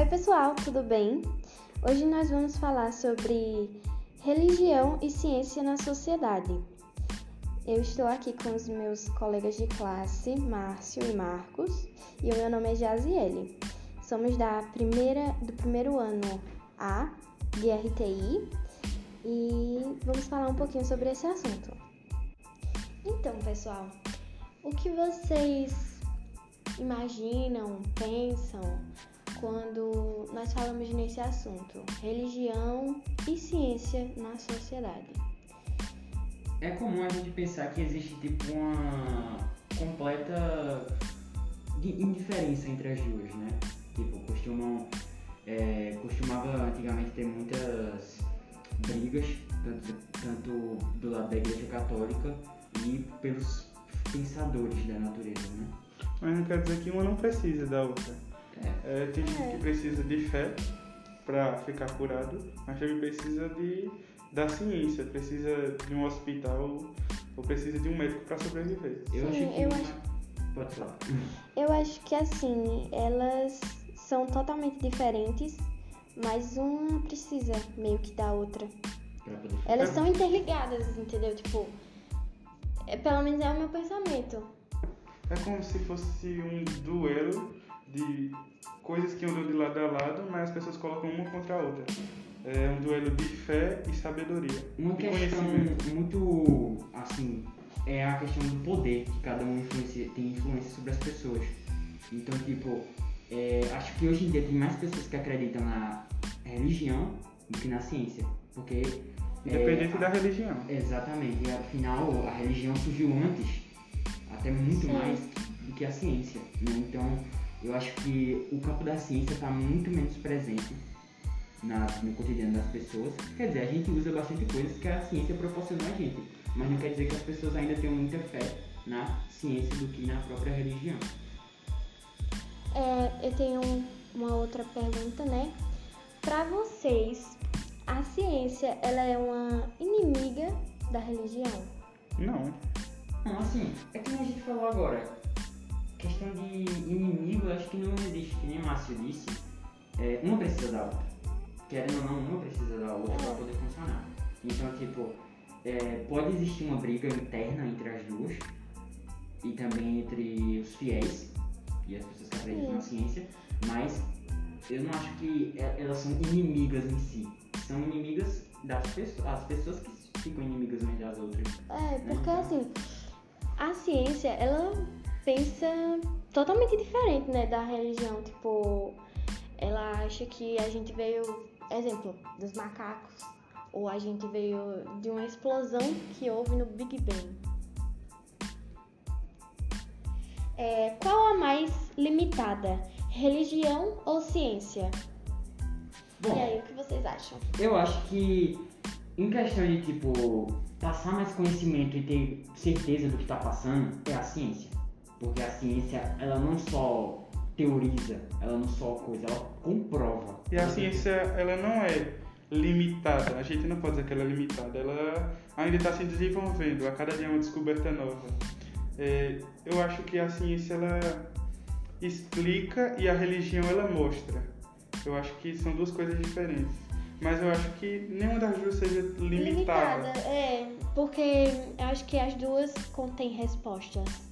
Oi, pessoal, tudo bem? Hoje nós vamos falar sobre religião e ciência na sociedade. Eu estou aqui com os meus colegas de classe, Márcio e Marcos, e o meu nome é Jaziele. Somos da primeira, do primeiro ano A de RTI e vamos falar um pouquinho sobre esse assunto. Então, pessoal, o que vocês imaginam, pensam quando nós falamos nesse assunto, religião e ciência na sociedade? É comum a gente pensar que existe tipo uma completa indiferença entre as duas, né? Tipo, costumam, é, costumava antigamente ter muitas brigas, tanto, tanto do lado da igreja católica e pelos pensadores da natureza, né? Mas não quer dizer que uma não precisa da outra. É. É, tem gente É. que precisa de fé para ficar curado, mas também precisa de, da ciência, precisa de um hospital ou precisa de um médico para sobreviver. Eu Sim, acho que eu acho- Pode falar. Eu acho que assim, elas são totalmente diferentes, mas uma precisa meio que da outra. Elas É. são interligadas, entendeu? Tipo, é, pelo menos é o meu pensamento. É como se fosse um duelo contra a outra. É um duelo de fé e sabedoria. Uma e questão muito assim é a questão do poder que cada um influencia, tem influência sobre as pessoas. Então, tipo, é, acho que hoje em dia tem mais pessoas que acreditam na religião do que na ciência. Porque. é, Independente a- da religião. Exatamente, e afinal a religião surgiu antes, até muito Sim. mais do que a ciência. Né? Então, eu acho que o campo da ciência está muito menos presente na, no cotidiano das pessoas. Quer dizer, a gente usa bastante coisas que a ciência proporcionou a gente, mas não quer dizer que as pessoas ainda tenham muita fé na ciência do que na própria religião. É, eu tenho uma outra pergunta, né? Pra vocês, a ciência, ela é uma inimiga da religião? Não. Não, assim, é que nem a gente falou agora. Questão de inimigo, acho que não existe, que nem o Márcio disse. É, uma precisa da outra. Querendo ou não, uma precisa da outra para poder funcionar. Então, tipo, é, pode existir uma briga interna entre as duas e também entre os fiéis e as pessoas que acreditam na ciência, mas eu não acho que e- elas são inimigas em si. São inimigas das pessoas, as pessoas que ficam inimigas umas das outras. É, porque assim, a ciência, ela pensa totalmente diferente, né, da religião. Tipo, ela acha que a gente veio, exemplo, dos macacos, ou a gente veio de uma explosão que houve no Big Bang. É, qual a mais limitada? Religião ou ciência? Bom, E aí, o que vocês acham? Eu acho que em questão de tipo passar mais conhecimento e ter certeza do que está passando é a ciência. Porque a ciência ela não só teoriza, ela não só coisa, ela comprova. E a ciência, ela não é limitada. A gente não pode dizer que ela é limitada. Ela ainda está se desenvolvendo. A cada dia é uma descoberta nova. É, eu acho que a ciência, ela explica e a religião, ela mostra. Eu acho que são duas coisas diferentes. Mas eu acho que nenhuma das duas seja limitada. é, porque eu acho que as duas contêm respostas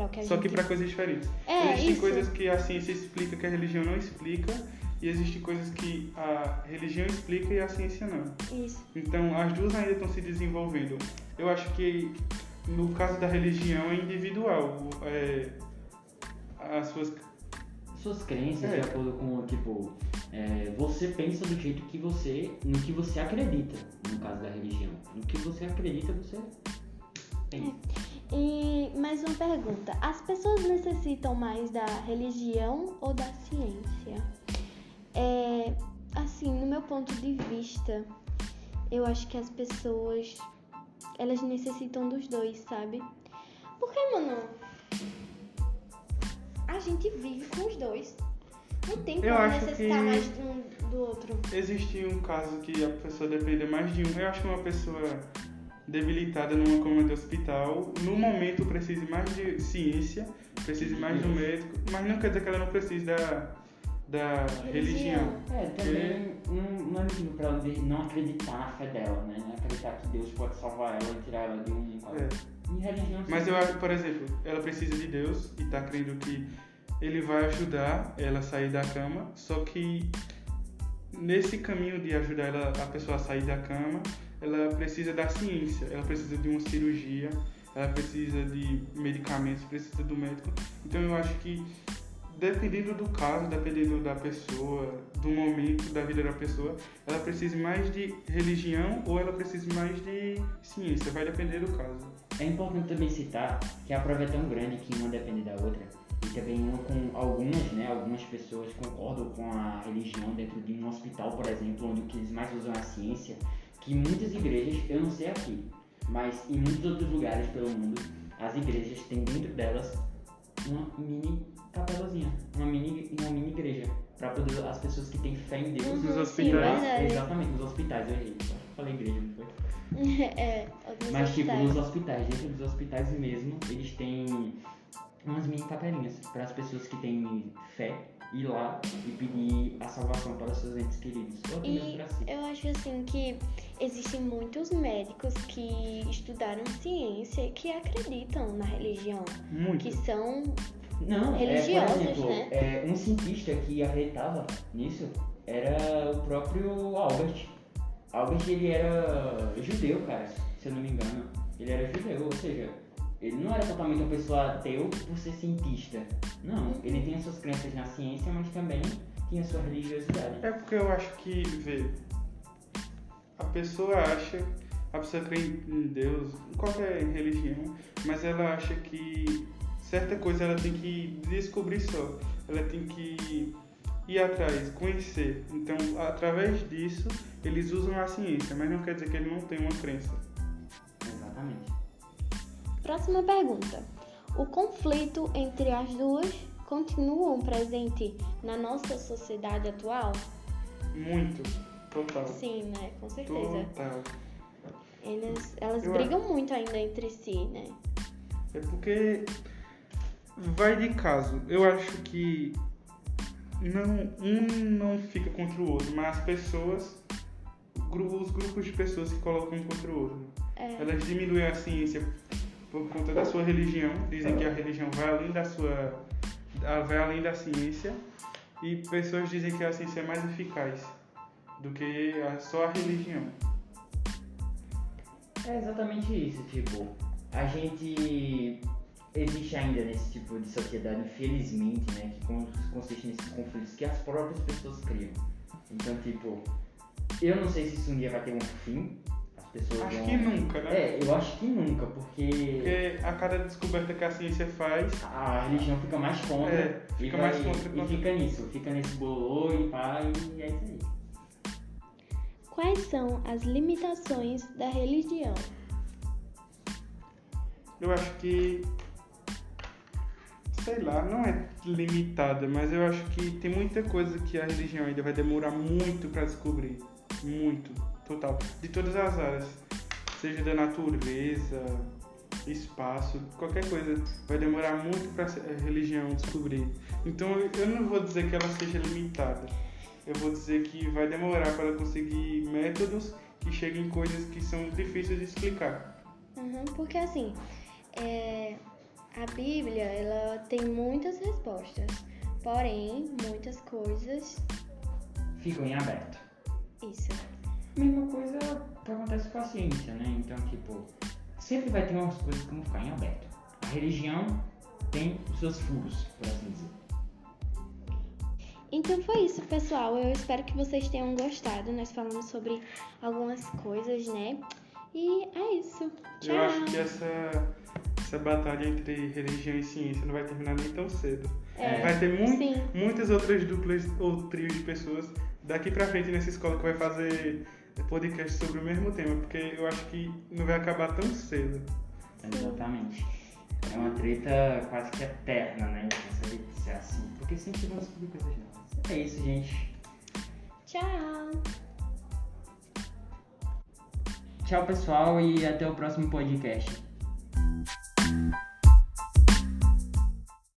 para o que a Só gente que para coisas diferentes. É, existem isso. coisas que a ciência explica que a religião não explica. E existem coisas que a religião explica e a ciência não. Isso. Então, as duas ainda estão se desenvolvendo. Eu acho que no caso da religião é individual. É, as suas. Suas crenças, É. de acordo com, tipo, é, você pensa do jeito que você, no que você acredita, no caso da religião. No que você acredita, você pensa. E mais uma pergunta: as pessoas necessitam mais da religião ou da ciência? É, assim, no meu ponto de vista, eu acho que as pessoas elas necessitam dos dois, sabe? Porque, mano, a gente vive com os dois. Não tem como necessitar mais de um do outro. Existe um caso que a pessoa depende mais de um. Eu acho que uma pessoa debilitada numa cama de hospital, no momento precise mais de ciência, precise mais do médico, mas não quer dizer que ela não precise da, da religião. É, também não, não é motivo pra ela não acreditar na fé dela, né? Não acreditar que Deus pode salvar ela e tirar ela de um. É. Em religião. Mas eu acho, por exemplo, ela precisa de Deus e tá crendo que ele vai ajudar ela a sair da cama, só que nesse caminho de ajudar ela, a pessoa a sair da cama, ela precisa da ciência, ela precisa de uma cirurgia, ela precisa de medicamentos, precisa do médico. Então eu acho que dependendo do caso, dependendo da pessoa, do momento da vida da pessoa, ela precisa mais de religião ou ela precisa mais de ciência, vai depender do caso. É importante também citar que a prova é tão grande que uma depende da outra. E também uma com algumas, né, algumas pessoas concordam com a religião dentro de um hospital, por exemplo, onde o que eles mais usam é a ciência, que muitas igrejas, eu não sei aqui, mas em muitos outros lugares pelo mundo, as igrejas têm dentro delas uma mini capelazinha, uma mini, uma mini igreja, para poder as pessoas que têm fé em Deus. Uhum, Nos sim, hospitais. verdade. Exatamente, nos hospitais, eu errei. Falei igreja, não foi? é, Mas tipo, hospitais. nos hospitais, dentro dos hospitais mesmo, eles têm umas mini capelinhas para as pessoas que têm fé ir lá e pedir a salvação para seus entes queridos. Ou E para si. eu acho assim que existem muitos médicos que estudaram ciência e que acreditam na religião, Muito. que são Não, religiosos, é, por exemplo, né? é, um cientista que acreditava nisso era o próprio Albert. Albert ele era judeu, cara, se eu não me engano. Ele era judeu, ou seja, ele não era totalmente uma pessoa ateu por ser cientista. Não, ele as suas crenças na ciência, mas também tinha sua religiosidade. É porque eu acho que, vê, a pessoa acha, a pessoa crê em Deus, em qualquer religião, mas ela acha que certa coisa ela tem que descobrir só, ela tem que ir atrás, conhecer. Então, através disso, eles usam a ciência, mas não quer dizer que ele não tem uma crença. Próxima pergunta. O conflito entre as duas continuam presente na nossa sociedade atual? Muito. Total. Sim, né? Com certeza. Total. Eles, elas Eu brigam muito ainda entre si, né? É porque vai de caso. Eu acho que não, um não fica contra o outro, mas as pessoas, os grupos de pessoas que colocam contra o outro. É. Elas diminuem a ciência por conta da sua religião, dizem que a religião vai além da sua. vai além da ciência, e pessoas dizem que a ciência é mais eficaz do que a, só a religião. É exatamente isso, tipo, a gente existe ainda nesse tipo de sociedade, infelizmente, né, que con- consiste nesses conflitos que as próprias pessoas criam. Então, tipo, eu não sei se isso um dia vai ter um fim, pessoas Acho vão... que nunca, né? É, eu acho que nunca, porque Porque a cada descoberta que a ciência faz, a religião fica mais contra É, e, fica vai- mais contra e contra- fica nisso, fica nesse bolô e pá, e é isso aí. Quais são as limitações da religião? eu acho que. Sei lá, não é limitada, mas eu acho que tem muita coisa que a religião ainda vai demorar muito pra descobrir. Muito, total. De todas as áreas. Seja da natureza, espaço, qualquer coisa. Vai demorar muito pra a religião descobrir. Então eu não vou dizer que ela seja limitada. Eu vou dizer que vai demorar para conseguir métodos que cheguem em coisas que são difíceis de explicar. Uhum, porque assim, é, a Bíblia ela tem muitas respostas, porém muitas coisas, Ficam em aberto. isso. Mesma coisa que acontece com a ciência, né? Então, tipo, sempre vai ter umas coisas que vão ficar em aberto. A religião tem os seus furos, por assim dizer. Então foi isso, pessoal. Eu espero que vocês tenham gostado. Nós falamos sobre algumas coisas, né? E é isso. Tchau. Eu acho que essa, essa batalha entre religião e ciência não vai terminar nem tão cedo. É, vai ter muitas outras duplas ou trios de pessoas daqui pra frente nessa escola que vai fazer podcast sobre o mesmo tema, porque eu acho que não vai acabar tão cedo. Exatamente. É uma treta quase que eterna, né? Sei se é assim. Porque sempre vão descobrir coisas novas. É isso, gente. Tchau. Tchau, pessoal, e até o próximo podcast.